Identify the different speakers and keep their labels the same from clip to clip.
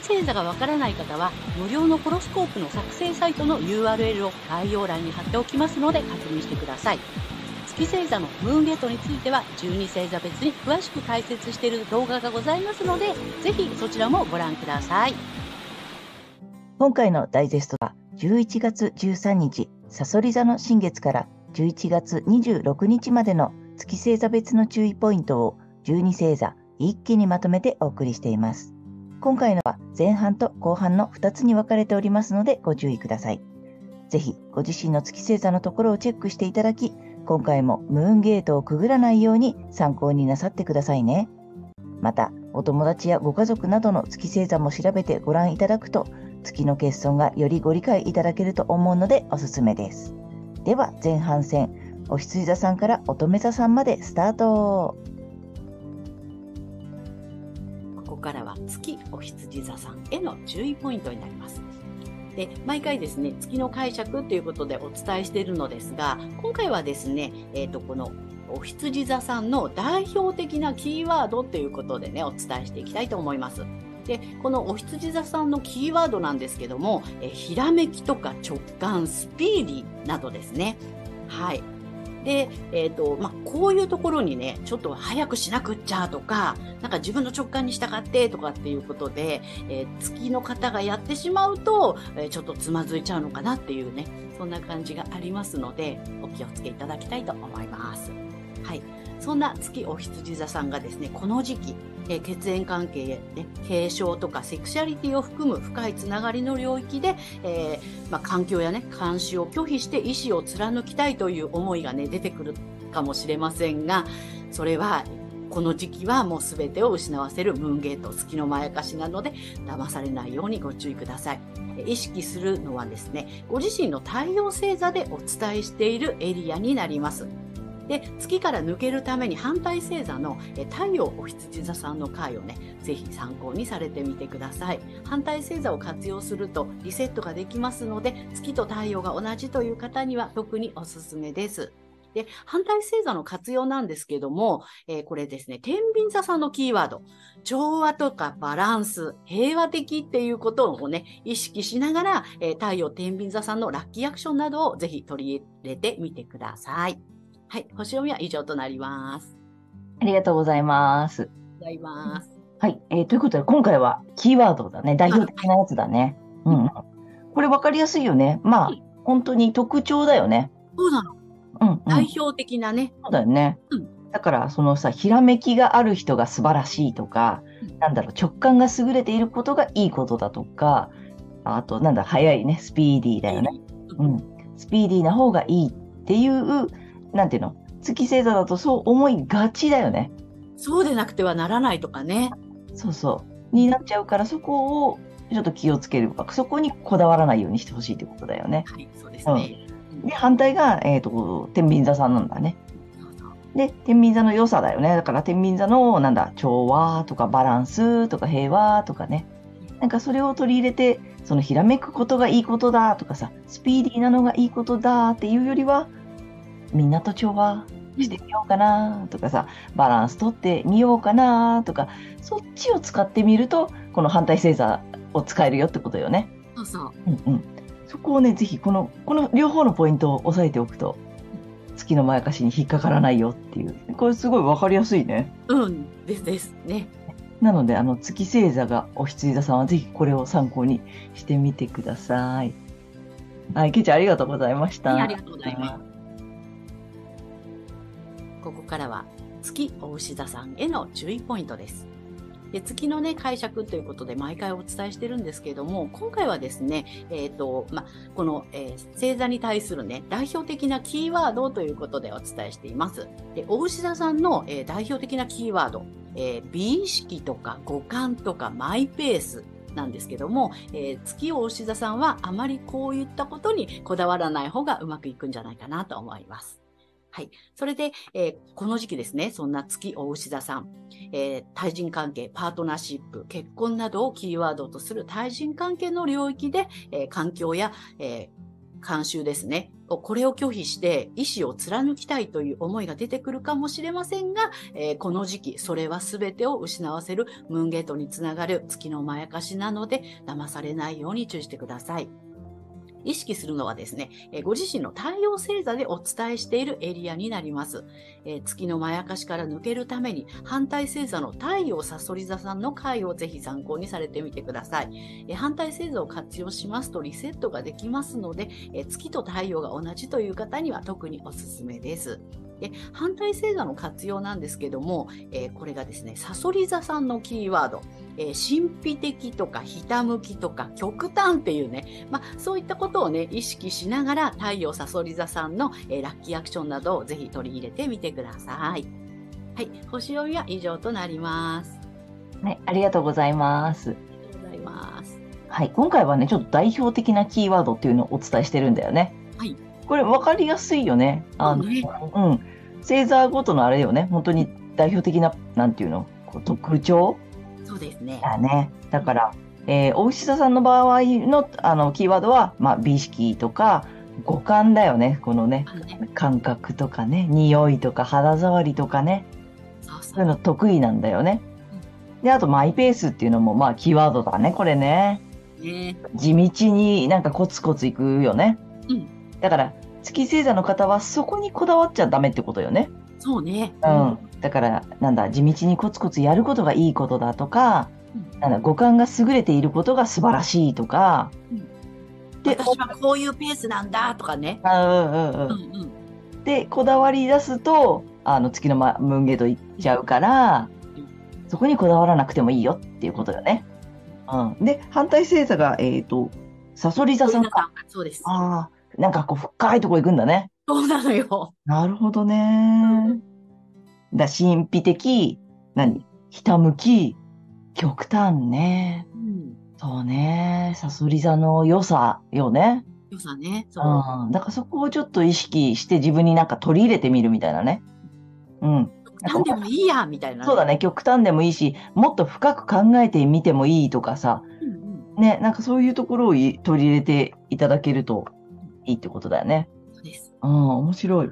Speaker 1: 星座がわからない方は無料のホロスコープの作成サイトの URL を概要欄に貼っておきますので確認してください。月星座のムーンゲートについては12星座別に詳しく解説している動画がございますのでぜひそちらもご覧ください。
Speaker 2: 今回のダイジェストは11月13日さそり座の新月から11月26日までの月星座別の注意ポイントを12星座一気にまとめてお送りしています。今回のは前半と後半の2つに分かれておりますのでご注意くださいぜひご自身の月星座のところをチェックしていただき今回もムーンゲートをくぐらないように参考になさってくださいね。また、お友達やご家族などの月星座も調べてご覧いただくと、月の欠損がよりご理解いただけると思うのでおすすめです。では、前半戦、お羊座さんから乙女座さんまでスタート。
Speaker 1: からは月お羊座さんへの注意ポイントになります。で、毎回ですね、月の解釈ということでお伝えしているのですが、今回はですね、えっ、ー、と、このお羊座さんの代表的なキーワードということでね、お伝えしていきたいと思います。で、このお羊座さんのキーワードなんですけども、えひらめきとか直感、スピーディーなどですね。はい。で、えっ、ー、と、まあ、こういうところにね、ちょっと早くしなくっちゃとか、なんか自分の直感に従ってとかっていうことで、えー、月の方がやってしまうと、えー、ちょっとつまずいちゃうのかなっていうね、そんな感じがありますので、お気をつけいただきたいと思います。はい。そんな月お羊座さんがですね、この時期、えー、血縁関係、ね、継承とかセクシャリティを含む深いつながりの領域で、えー、まあ、環境やね、監視を拒否して意思を貫きたいという思いがね、出てくるかもしれませんが、それはこの時期はもう全てを失わせるムーンゲート、月のまやかしなので、騙されないようにご注意ください。意識するのはですね、ご自身の太陽星座でお伝えしているエリアになります。で、月から抜けるために反対星座の太陽お羊座さんの回をね、ぜひ参考にされてみてください。反対星座を活用するとリセットができますので、月と太陽が同じという方には特におすすめです。で、反対星座の活用なんですけども、えー、これですね、天秤座さんのキーワード、調和とかバランス、平和的っていうことをね、意識しながら、えー、太陽天秤座さんのラッキーアクションなどをぜひ取り入れてみてください。はい、星読みは以上となります。
Speaker 2: ありがとうございます。
Speaker 1: ございます。
Speaker 2: はい、えー、ということで今回はキーワードだね、代表的なやつだね。うん、これ分かりやすいよね。まあ、本当に特徴だよね。
Speaker 1: そうなの。うん、うん、代表的なね。
Speaker 2: そうだよね。うん、だからそのさひらめきがある人が素晴らしいとか、うん、なんだろう直感が優れていることがいいことだとかあとなんだ早いねスピーディーだよね、うん、スピーディーな方がいいっていうなんていうの？月星座だとそう思いがちだよね。
Speaker 1: そうでなくてはならないとかね。
Speaker 2: そうそう。になっちゃうからそこをちょっと気をつけるそこにこだわらないようにしてほしいってことだよね。
Speaker 1: はい、そうですね。
Speaker 2: うん、で、反対が、えっ、ー、と、天秤座さんなんだね。で、天秤座の良さだよね。だから天秤座の、なんだ、調和とかバランスとか平和とかね。なんかそれを取り入れて、そのひらめくことがいいことだとかさ、スピーディーなのがいいことだっていうよりは、みんなと調和してみようかなとかさ、バランス取ってみようかなとか、そっちを使ってみると、この反対星座を使えるよってことよね。
Speaker 1: そうそう。
Speaker 2: うんうん。そこをね、ぜひこの、この両方のポイントを押さえておくと、月のまやかしに引っかからないよっていう。これすごいわかりやすいね。
Speaker 1: うん、ですですね。
Speaker 2: なので、あの、月星座がお羊座さんはぜひこれを参考にしてみてください。はい、けちゃんありがとうございました。
Speaker 1: はい、ありがとうございます。ここからは月お牛座さんへの注意ポイントです。で月のね、解釈ということで毎回お伝えしてるんですけども、今回はですね、えっ、ー、と、ま、この、えー、星座に対するね、代表的なキーワードということでお伝えしています。で、お牛座さんの、えー、代表的なキーワード、えー、美意識とか五感とかマイペース、なんですけども、えー、月お牛座さんはあまりこういったことにこだわらない方がうまくいくんじゃないかなと思います。はい。それで、えー、この時期ですね、そんな月お牛座さん、えー、対人関係、パートナーシップ、結婚などをキーワードとする対人関係の領域で、えー、環境や、え慣習ですね。これを拒否して意志を貫きたいという思いが出てくるかもしれませんが、えー、この時期、それは全てを失わせるムーンゲートにつながる月のまやかしなので、騙されないように注意してください。意識するのはですね、ご自身の太陽星座でお伝えしているエリアになります。え月のまやかしから抜けるために、反対星座の太陽さそり座さんの回をぜひ参考にされてみてください。え反対星座を活用しますとリセットができますので、え月と太陽が同じという方には特におすすめです。で反対星座の活用なんですけども、えー、これがですね、さそり座さんのキーワード、えー、神秘的とかひたむきとか極端っていうね、まあ、そういったことをね、意識しながら太陽さそり座さんの、えー、ラッキーアクションなどをぜひ取り入れてみてください。はい、星読みは以上となります。
Speaker 2: はい、ありがとうございます。あ
Speaker 1: りがとうございます。
Speaker 2: はい、今回はね、ちょっと代表的なキーワードっていうのをお伝えしてるんだよね。
Speaker 1: はい。
Speaker 2: これ分かりやすいよね。あの、ね、うん。星座ごとのあれよね。本当に代表的な、なんていうの、こう特徴？
Speaker 1: そうですね。
Speaker 2: だね。だから、えー、お牛座さんの場合のあのキーワードは、まあ、美意識とか五感だよね。このね、ね感覚とかね、匂いとか肌触りとかね。そういうの得意なんだよね。うん、で、あとマイペースっていうのも、まあ、キーワードだね、これね。
Speaker 1: ね
Speaker 2: 地道になんかコツコツいくよね。
Speaker 1: うん。
Speaker 2: だから、月星座の方はそこにこだわっちゃダメってことよね。
Speaker 1: そうね。
Speaker 2: うん。だから、なんだ、地道にコツコツやることがいいことだとか、うん、なんだ、五感が優れていることが素晴らしいとか、
Speaker 1: うん、で、私はこういうペースなんだとかね。
Speaker 2: うんうんうん。うんうん、で、こだわり出すと、あの、月の、ま、ムーンゲート行っちゃうから、そこにこだわらなくてもいいよっていうことよね。うん。で、反対星座が、えっ、ー、と、サソリ座さんか。
Speaker 1: そうです。
Speaker 2: ああ。なんかこう深いとこ行くんだね。
Speaker 1: そうなのよ。
Speaker 2: なるほどね。だ神秘的、何？ひたむき、極端ね。
Speaker 1: うん、
Speaker 2: そうね。さそり座の良さよね。
Speaker 1: 良さね。
Speaker 2: そう。うん。だからそこをちょっと意識して自分になんか取り入れてみるみたいなね。うん。
Speaker 1: 極端でもいいや、みたいな、
Speaker 2: ね、そうだね。極端でもいいし、もっと深く考えてみてもいいとかさ。うんうん、ね、なんかそういうところを取り入れていただけるといいってことだよね。
Speaker 1: そうです。
Speaker 2: うん、面白い。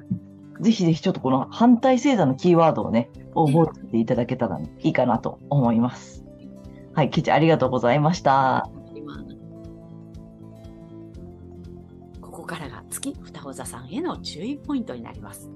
Speaker 2: ぜひぜひちょっとこの反対星座のキーワードをね、覚えていただけたらいいかなと思います。はい、ケチありがとうございました。
Speaker 1: ここからが月双子座さんへの注意ポイントになります。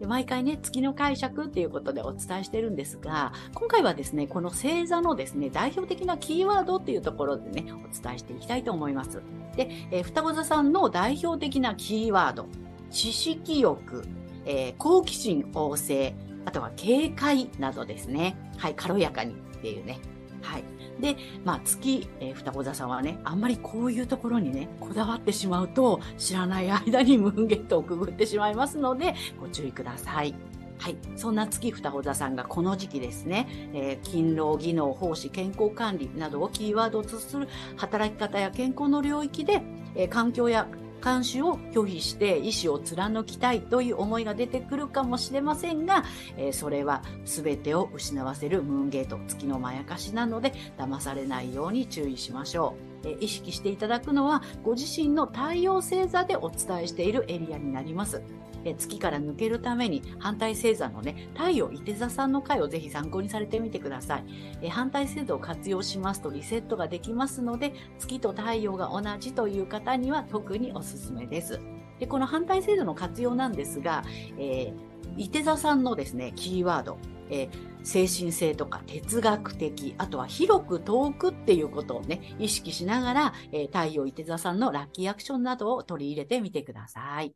Speaker 1: で毎回ね、月の解釈っていうことでお伝えしてるんですが、今回はですね、この星座のですね、代表的なキーワードっていうところでね、お伝えしていきたいと思います。で、えー、双子座さんの代表的なキーワード、知識欲、えー、好奇心旺盛、あとは警戒などですね。はい、軽やかにっていうね。はい。で、まあ、月、えー、双子座さんはね、あんまりこういうところにね、こだわってしまうと、知らない間にムーンゲットをくぐってしまいますので、ご注意ください。はい。そんな月双子座さんがこの時期ですね、えー、勤労、技能、奉仕、健康管理などをキーワードとする働き方や健康の領域で、えー、環境や監視を拒否して意思を貫きたいという思いが出てくるかもしれませんが、えー、それは全てを失わせるムーンゲート、月のまやかしなので、騙されないように注意しましょう。え、意識していただくのは、ご自身の太陽星座でお伝えしているエリアになります。え月から抜けるために反対星座のね、太陽伊手座さんの回をぜひ参考にされてみてください。え反対星座を活用しますとリセットができますので、月と太陽が同じという方には特におすすめです。でこの反対星座の活用なんですが、えー、伊手座さんのですね、キーワード、えー、精神性とか哲学的、あとは広く遠くっていうことをね、意識しながら、えー、太陽伊手座さんのラッキーアクションなどを取り入れてみてください。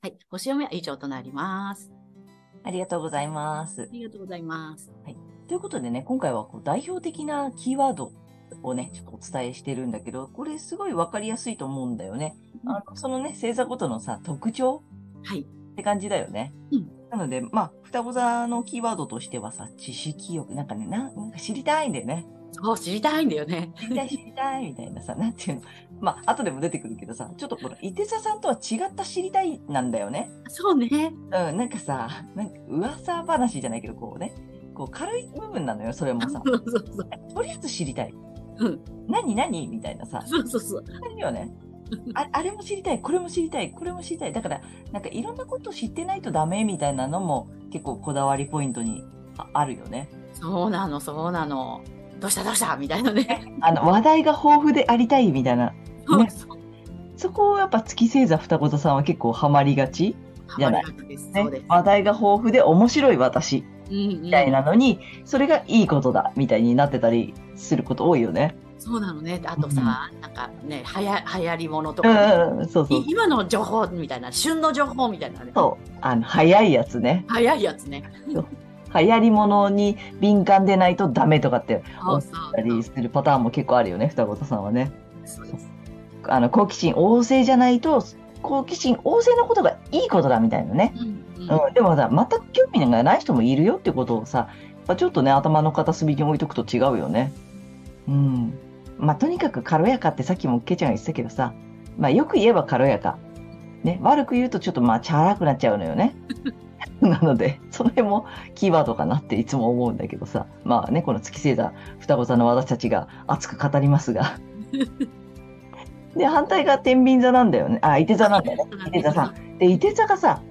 Speaker 1: はい。星読みは以上となります。
Speaker 2: ありがとうございます。
Speaker 1: ありがとうございます。
Speaker 2: はい。ということでね、今回はこう代表的なキーワードをね、ちょっとお伝えしてるんだけど、これすごいわかりやすいと思うんだよね。うん、あのそのね、星座ごとのさ、特徴
Speaker 1: はい。
Speaker 2: って感じだよね。
Speaker 1: うん。
Speaker 2: なので、まあ、双子座のキーワードとしてはさ、知識欲、なんかね、なんか知りたいんだよね。
Speaker 1: そう、知りたいんだよね。
Speaker 2: 知りたい知りたいみたいなさ、なんていうの。まあ、後でも出てくるけどさ、ちょっとこの、伊手座さんとは違った知りたいなんだよね。
Speaker 1: そうね。
Speaker 2: うん、なんかさ、なんか噂話じゃないけど、こうね、こう軽い部分なのよ、それもさ。
Speaker 1: そうそうそう。
Speaker 2: とりあえず知りたい。
Speaker 1: うん。
Speaker 2: 何何？みたいなさ。
Speaker 1: そうそうそう。
Speaker 2: あるよね。ああれも知りたい、これも知りたい、これも知りたい。だから、なんかいろんなこと知ってないとダメみたいなのも結構こだわりポイントにああるよね。
Speaker 1: そうなの、そうなの。どうしたどうした？みたいなね。
Speaker 2: あの、話題が豊富でありたいみたいな。
Speaker 1: そうそ
Speaker 2: こをやっぱ月星座双子座さんは結構ハマりがち。じゃない？ね。話題が豊富で面白い私
Speaker 1: うんうん
Speaker 2: みたいなのに、それがいいことだみたいになってたりすること多いよね。
Speaker 1: そうなのね。あとさ、なんかね、はや流行りものと
Speaker 2: う
Speaker 1: か
Speaker 2: うん、そうそう
Speaker 1: い。今の情報みたいな、旬の情報みたいなね。
Speaker 2: そう。あの、早いやつね。
Speaker 1: 早いやつね。
Speaker 2: 流行りものに敏感でないとダメとかって
Speaker 1: そうそ
Speaker 2: たり
Speaker 1: う。
Speaker 2: するパターンも結構あるよね、双子座さんはね。あの、好奇心旺盛じゃないと、好奇心旺盛なことがいいことだみたいなね。
Speaker 1: うんうん
Speaker 2: うん、でもさ、全く興味がない人もいるよってことをさ、ちょっとね、頭の片隅に置いとくと違うよね。うん。まあ、とにかく軽やかってさっきもケちゃんが言ってたけどさ、まあ、よく言えば軽やか。ね、悪く言うとちょっとまあ、チャラくなっちゃうのよね。なので、その辺もキーワードかなっていつも思うんだけどさ、まあね、この月星座、双子座の私たちが熱く語りますが。で、反対が天秤座なんだよね。あ、伊手座なんだよね。伊手座さん。で、伊手座がさ、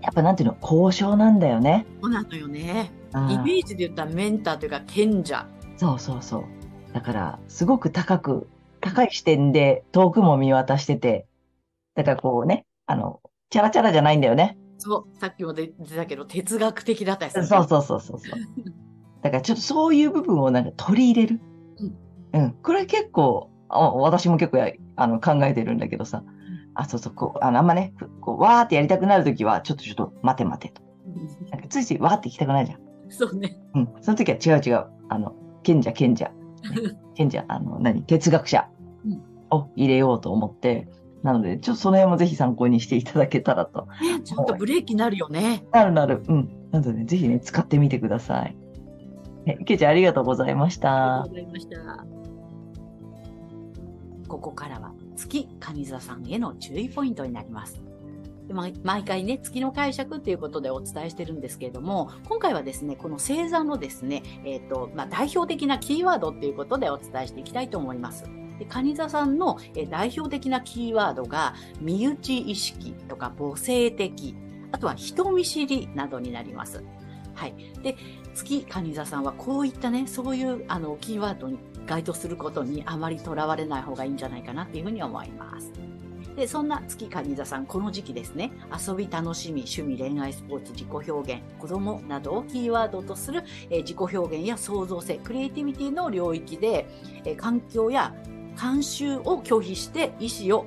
Speaker 2: やっぱなんていうの、交渉なんだよね。
Speaker 1: そうなのよね。イメージで言ったらメンターというか賢者。
Speaker 2: そうそうそう。だから、すごく高く、高い視点で遠くも見渡してて、だからこうね、あの、チャラチャラじゃないんだよね。
Speaker 1: そう、さっきも出てたけど、哲学的だったりする。
Speaker 2: そうそうそうそうそう。だからちょっとそういう部分をなんか取り入れる。うん。これ結構、あ私も結構やあの考えてるんだけどさ。あ、そうそう、こう、あの、あんまね、こう、わーってやりたくなるときは、ちょっとちょっと待て待てと。なんかついついわーって行きたくないじゃん。
Speaker 1: そうね。
Speaker 2: うん。その時は違う違う。あの、賢者賢者。ね 賢者、あの、何？哲学者
Speaker 1: うん
Speaker 2: を入れようと思って、なので、ちょっとその辺もぜひ参考にしていただけたらと。
Speaker 1: ねちょっとブレーキになるよね。
Speaker 2: なるなる。うん。なのでね、ぜひね、使ってみてください。え、けいちゃんありがとうございました
Speaker 1: ありがとう。ございました。ここからは月蟹座さんへの注意ポイントになります。毎回ね、月の解釈ということでお伝えしてるんですけれども、今回はですね、この星座のですね、えっ、と、まあ、代表的なキーワードっていうことでお伝えしていきたいと思います。で、蟹座さんの、えー代表的なキーワードが、身内意識とか母性的、あとは人見知りなどになります。はい。で、月蟹座さんはこういったね、そういうあのキーワードに該当することにあまりとらわれない方がいいんじゃないかなっていうふうに思います。で、そんな月蟹座さん、この時期ですね、遊び、楽しみ、趣味、恋愛、スポーツ、自己表現、子供などをキーワードとする、えー自己表現や創造性、クリエイティビティの領域で、えー環境や慣習を拒否して意思を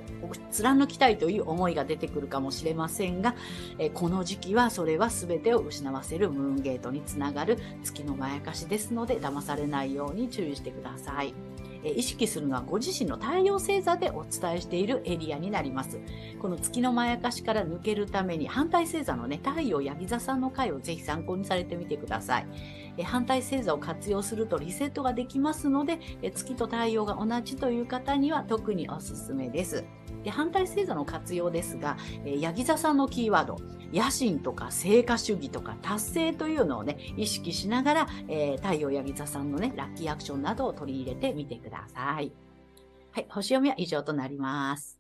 Speaker 1: 貫きたいという思いが出てくるかもしれませんが、えこの時期はそれは全てを失わせるムーンゲートにつながる月のまやかしですので騙されないように注意してください。え意識するのはご自身の太陽星座でお伝えしているエリアになります。この月のまやかしから抜けるために反対星座のね、太陽ヤギ座さんの回をぜひ参考にされてみてください。え反対星座を活用するとリセットができますので、え月と太陽が同じという方には特におすすめです。で反対星座の活用ですが、えーヤギ座さんのキーワード、野心とか成果主義とか達成というのをね、意識しながら、えー太陽ヤギ座さんのね、ラッキーアクションなどを取り入れてみてください。はい、星読みは以上となります。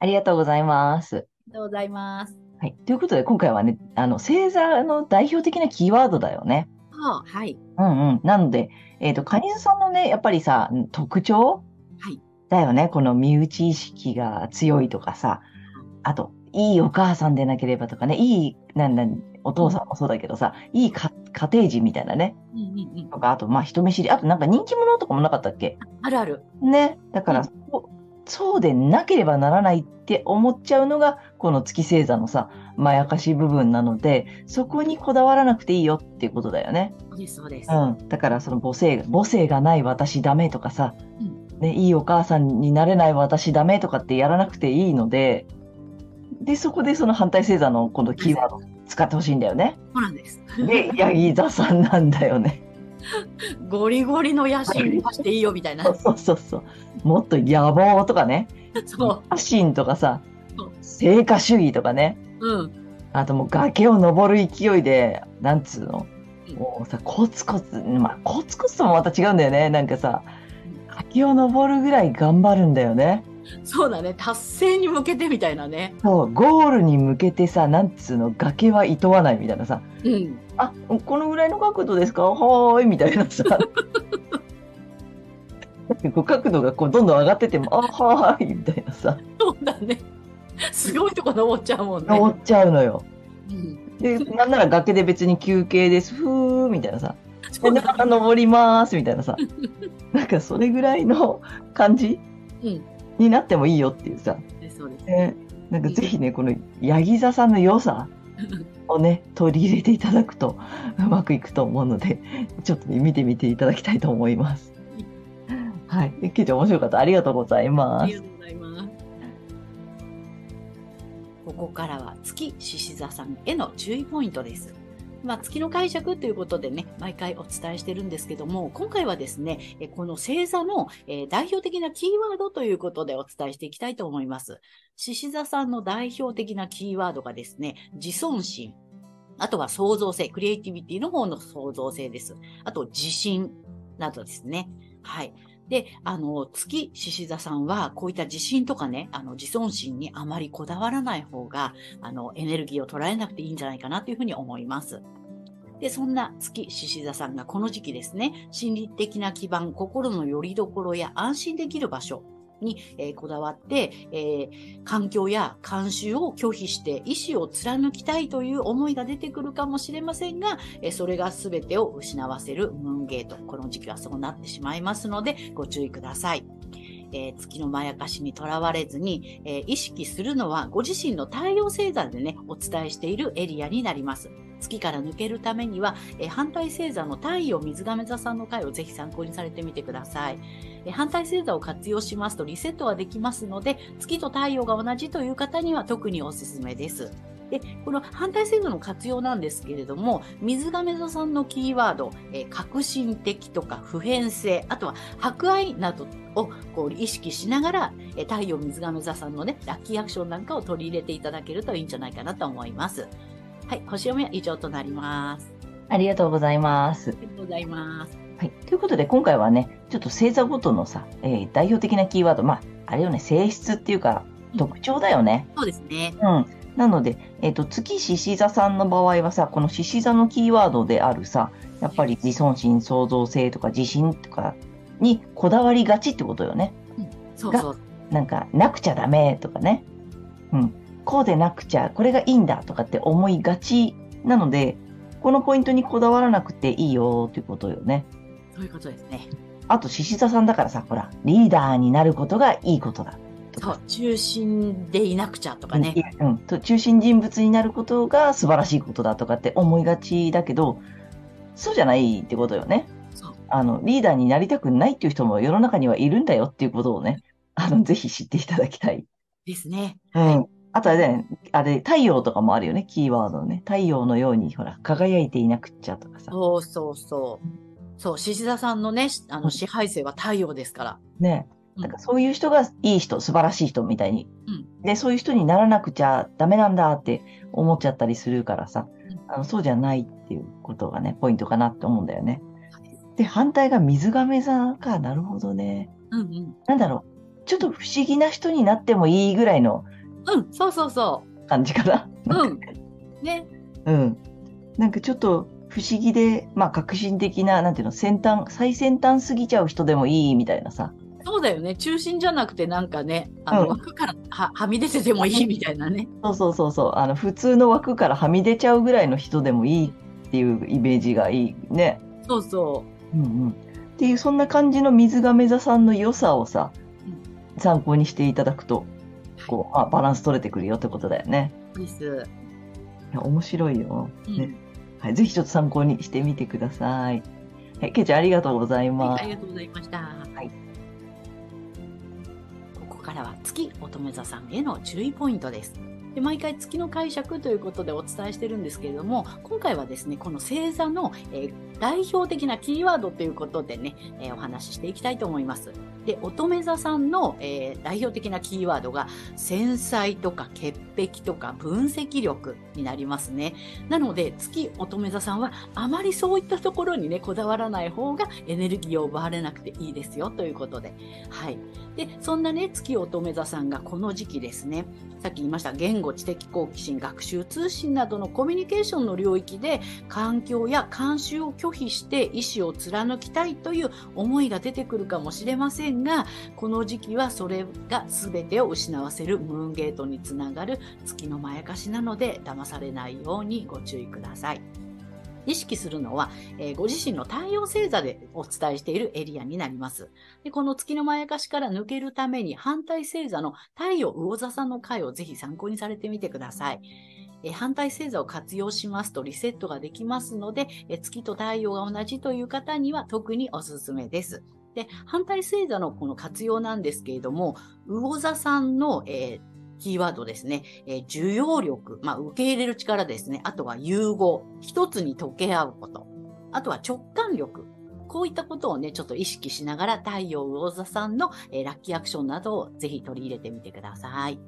Speaker 2: ありがとうございます。
Speaker 1: ありがとうございます。
Speaker 2: はい。ということで、今回はね、あの、星座の代表的なキーワードだよね。
Speaker 1: あはい。
Speaker 2: うんうん。なので、えっ、と、カニズさんのね、やっぱりさ、特徴
Speaker 1: はい。
Speaker 2: だよね。この身内意識が強いとかさ、あと、いいお母さんでなければとかね、いい、なんなん、お父さんもそうだけどさ、いいか家庭人みたいなね。
Speaker 1: うんうんうん。
Speaker 2: とか、あと、まあ、人見知り。あと、なんか人気者とかもなかったっけ？
Speaker 1: あるある。
Speaker 2: ね。だから、
Speaker 1: うん
Speaker 2: そうそうでなければならないって思っちゃうのが、この月星座のさ、まやかし部分なので、そこにこだわらなくていいよっていうことだよね。
Speaker 1: そうです、そうです。
Speaker 2: うん。だから、その母性、母性がない私ダメとかさ、
Speaker 1: うん
Speaker 2: ね、いいお母さんになれない私ダメとかってやらなくていいので、で、そこでその反対星座のこのキーワード使ってほしいんだよね。
Speaker 1: そうなんです。
Speaker 2: で、ヤギ座さんなんだよね。
Speaker 1: ゴリゴリの野心出していいよみたいな。
Speaker 2: そうそうそう。もっと野望とかね。
Speaker 1: そ
Speaker 2: 野心とかさ成果主義とかね。
Speaker 1: う。うん。
Speaker 2: あともう崖を登る勢いで、なんつうの
Speaker 1: うん
Speaker 2: もうさ、コツコツ、まあコツコツともまた違うんだよね。なんかさ、崖を登るぐらい頑張るんだよね。
Speaker 1: そうだね。達成に向けてみたいなね。
Speaker 2: そう、ゴールに向けてさ、なんつうの、崖はいとわないみたいなさ、
Speaker 1: うん。
Speaker 2: あ、このぐらいの角度ですか？はーい、みたいなさ。こ う角度がこうどんどん上がってても、あ、はーい、みたいなさ、
Speaker 1: そうだね。すごいとこ登っちゃうもんね。
Speaker 2: 登っちゃうのよ。
Speaker 1: うん。
Speaker 2: で、なんなら崖で別に休憩です、ふー、みたいなさ。で、
Speaker 1: そうだ
Speaker 2: また登ります、みたいなさ。なんかそれぐらいの感じ
Speaker 1: うん。
Speaker 2: になってもいいよっていうさ。
Speaker 1: ねそうです。
Speaker 2: ね、なんかぜひね、このヤギ座さんの良さ をね、取り入れていただくとうまくいくと思うので、ちょっとね、見てみていただきたいと思います。はい。でケイちゃん面白かった。ありがとうござい
Speaker 1: あ
Speaker 2: ます。
Speaker 1: りがとうございます。ここからは月獅子座さんへの注意ポイントです。まあ、月の解釈ということでね、毎回お伝えしてるんですけども、今回はですね、この星座の代表的なキーワードということでお伝えしていきたいと思います。獅子座さんの代表的なキーワードがですね、自尊心。あとは創造性、クリエイティビティの方の創造性です。あと自信などですね。はい。で、あの、月獅子座さんは、こういった自信とかね、あの、自尊心にあまりこだわらない方が、あの、エネルギーを捉えなくていいんじゃないかなというふうに思います。で、そんな月獅子座さんがこの時期ですね、心理的な基盤、心の拠り所や安心できる場所に、えーこだわって、えー環境や慣習を拒否して意志を貫きたいという思いが出てくるかもしれませんが、えーそれが全てを失わせるムーンゲート。この時期はそうなってしまいますので、ご注意ください。えー月のまやかしにとらわれずに、えー意識するのはご自身の太陽星座でね、お伝えしているエリアになります。月から抜けるためには、えー反対星座の太陽水亀座さんの回をぜひ参考にされてみてください。えー反対星座を活用しますとリセットはできますので、月と太陽が同じという方には特におすすめです。で、この反対星座の活用なんですけれども、水亀座さんのキーワード、えー革新的とか普遍性、あとは博愛などをこう意識しながら、えー太陽水亀座さんのね、ラッキーアクションなんかを取り入れていただけるといいんじゃないかなと思います。はい、星読みは以上となります。
Speaker 2: ありがとうございます。
Speaker 1: ありがとうございます。
Speaker 2: はい。ということで、今回はね、ちょっと星座ごとのさ、えー代表的なキーワード、まあ、あれよね、性質っていうか、特徴だよね。
Speaker 1: そうですね。
Speaker 2: うん。なので、えっ、と、月獅子座さんの場合はさ、この獅子座のキーワードであるさ、やっぱり自尊心、創造性とか自信とかにこだわりがちってことよね。
Speaker 1: そうそう。
Speaker 2: なんか、なくちゃダメとかね。うん。こうでなくちゃ、これがいいんだとかって思いがちなので、このポイントにこだわらなくていいよっていうことよね。
Speaker 1: そういうことですね。
Speaker 2: あと、獅子座さんだからさ、ほら、リーダーになることがいいことだ。とか
Speaker 1: そう、中心でいなくちゃとかね。
Speaker 2: いやうん、と中心人物になることが素晴らしいことだとかって思いがちだけど、そうじゃないってことよね。
Speaker 1: そう。
Speaker 2: あの、リーダーになりたくないっていう人も世の中にはいるんだよっていうことをね、あの、ぜひ知っていただきたい。
Speaker 1: ですね。
Speaker 2: うん。あとはね、あれ、太陽とかもあるよね、キーワードのね。太陽のように、ほら、輝いていなくっちゃとかさ。
Speaker 1: そうそうそう。そう、獅子座さんのね、あ
Speaker 2: うん
Speaker 1: の支配性は太陽ですから。
Speaker 2: ね。
Speaker 1: うん
Speaker 2: なんかそういう人がいい人、素晴らしい人みたいに。
Speaker 1: うん
Speaker 2: で、そういう人にならなくちゃダメなんだって思っちゃったりするからさ、
Speaker 1: うん
Speaker 2: あのそうじゃないっていうことがね、ポイントかなって思うんだよね。で、反対が水亀座か。なるほどね。
Speaker 1: うんうん。
Speaker 2: なんだろう。ちょっと不思議な人になってもいいぐらいの
Speaker 1: うん、そうそうそ
Speaker 2: 感じかな。
Speaker 1: う。うん。ね。
Speaker 2: うん。なんかちょっと不思議で、まあ革新的な、なんていうの、先端、最先端すぎちゃう人でもいいみたいなさ。
Speaker 1: そうだよね。中心じゃなくてなんかね、あの、
Speaker 2: うん
Speaker 1: 枠からははみ出ててもいいみたいなね。
Speaker 2: そうそうそうそう。あの、普通の枠からはみ出ちゃうぐらいの人でもいいっていうイメージがいいね。
Speaker 1: そうそ
Speaker 2: うんうん。っていう、そんな感じの水亀座さんの良さをさ、参考にしていただくと、こう、まあ、バランス取れてくるよってことだよね。
Speaker 1: う。です。
Speaker 2: いや面白いよ。
Speaker 1: うん
Speaker 2: ね。はい。ぜひちょっと参考にしてみてください。はい。けいちゃんありがとうございます。
Speaker 1: はい、ありがとうございました。
Speaker 2: はい。
Speaker 1: ここからは月乙女座さんへの注意ポイントです。で毎回月の解釈ということでお伝えしてるんですけれども、今回はですね、この星座の、えー代表的なキーワードということでね、えー、お話ししていきたいと思います。で、乙女座さんの、えー、代表的なキーワードが、繊細とか潔癖とか分析力。になりますね。なので、月乙女座さんは、あまりそういったところにね、こだわらない方がエネルギーを奪われなくていいですよ、ということで。はい。で、そんなね、月乙女座さんがこの時期ですね、さっき言いました言語、知的好奇心、学習、通信などのコミュニケーションの領域で環境や慣習を拒否して意思を貫きたいという思いが出てくるかもしれませんが、この時期はそれが全てを失わせるムーンゲートにつながる月のまやかしなので騙されないようにご注意ください。意識するのは、えー、ご自身の太陽星座でお伝えしているエリアになります。でこの月のまやかしから抜けるために反対星座の太陽魚座さんの回をぜひ参考にされてみてください。え反対星座を活用しますとリセットができますので、え月と太陽が同じという方には特におすすめです。で、反対星座のこの活用なんですけれども、魚座さんの、えーキーワードですね。えー、受容力、まあ、受け入れる力ですね。あとは融合、一つに溶け合うこと。あとは直感力。こういったことをね、ちょっと意識しながら太陽魚座さんの、えー、ラッキーアクションなどをぜひ取り入れてみてください。はい。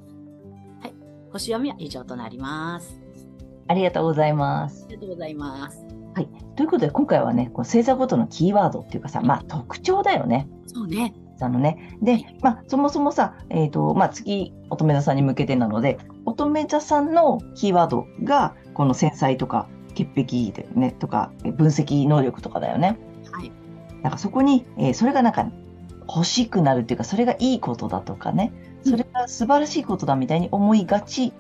Speaker 1: 星読みは以上となります。
Speaker 2: ありがとうございます。
Speaker 1: ありがとうございます。
Speaker 2: はい。ということで、今回はね、こう星座ごとのキーワードっていうかさ、まあ特徴だよね。
Speaker 1: そうね。
Speaker 2: あのね。で、まあ、そもそもさ、えっ、ー、と、まあ、次、乙女座さんに向けてなので、乙女座さんのキーワードが、この繊細とか、潔癖でね、とか、分析能力とかだよね。
Speaker 1: はい。
Speaker 2: なんかそこに、えー、それがなんか、欲しくなるっていうか、それがいいことだとかね、それが素晴らしいことだみたいに思いがち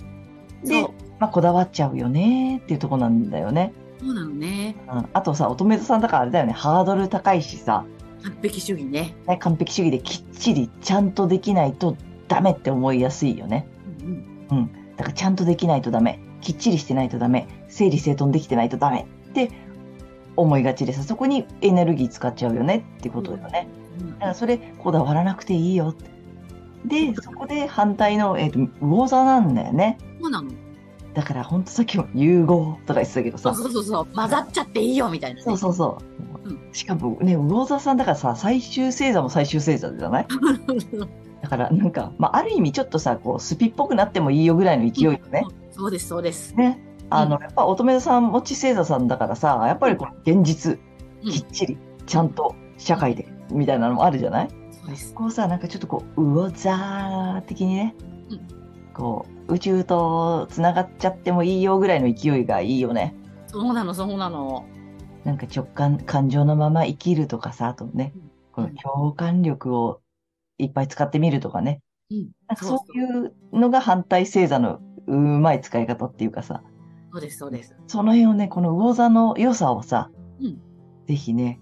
Speaker 2: で、まあ、こだわっちゃうよねっていうとこなんだよね。
Speaker 1: そうなのね。
Speaker 2: うん。あとさ、乙女座さんだからあれだよね、ハードル高いしさ、
Speaker 1: 完璧主義ね。
Speaker 2: ね完璧主義できっちりちゃんとできないとダメって思いやすいよね。うん、うん、だからちゃんとできないとダメ。きっちりしてないとダメ。整理整頓できてないとダメって思いがちでさ、そこにエネルギー使っちゃうよねってことだよね。うん、だからそれこだわらなくていいよ。で、そこで反対の、えっ、ー、と、魚座なんだよね。
Speaker 1: そうなの
Speaker 2: だから本当さっきも融合とか言ってたけどさ。
Speaker 1: そうそうそう。混ざっちゃっていいよみたいな、ね、
Speaker 2: そうそうそう。しかもね、魚座さんだからさ、最終星座も最終星座じゃない？だからなんか、まあ、ある意味ちょっとさ、こう、スピっぽくなってもいいよぐらいの勢いよね。
Speaker 1: そうです、そうです。
Speaker 2: ね。あの、やっぱ乙女座さん、持ち星座さんだからさ、やっぱりこの現実、きっちり、ちゃんと社会で、みたいなのもあるじゃない？そうです。こうさ、なんかちょっとこう、魚座的にね、うん、こう、宇宙と繋がっちゃってもいいよぐらいの勢いがいいよね。
Speaker 1: そうなの、そうなの。
Speaker 2: なんか直感、感情のまま生きるとかさ、あとね、この共感力をいっぱい使ってみるとかね。うん、そういうのが反対星座のうまい使い方っていうかさ。
Speaker 1: そうです、そうです。
Speaker 2: その辺をね、この魚座の良さをさ、うん、ぜひね、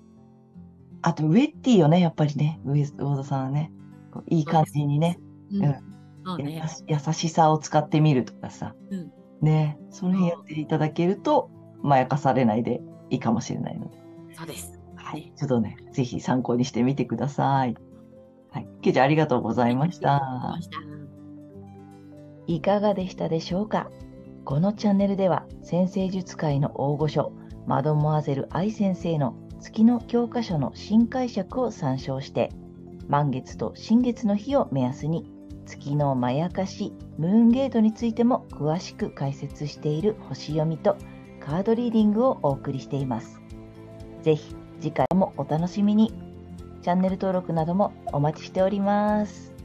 Speaker 2: あとウェッティよね、やっぱりね、魚座さんはね、こういい感じにね、うん、うん。ね、優しさを使ってみるとかさ、うん、ね、その辺やっていただけると、まやかされないでいいかもしれないので。
Speaker 1: そうです。
Speaker 2: はい。ちょっとね、ぜひ参考にしてみてください。はい。ケイちゃんありがとうございました。いかがでしたでしょうか？このチャンネルでは、先生術界の大御所、マドモアゼル愛先生の月の教科書の新解釈を参照して、満月と新月の日を目安に、月のまやかし、ムーンゲートについても詳しく解説している星読みとカードリーディングをお送りしています。ぜひ次回もお楽しみに。チャンネル登録などもお待ちしております。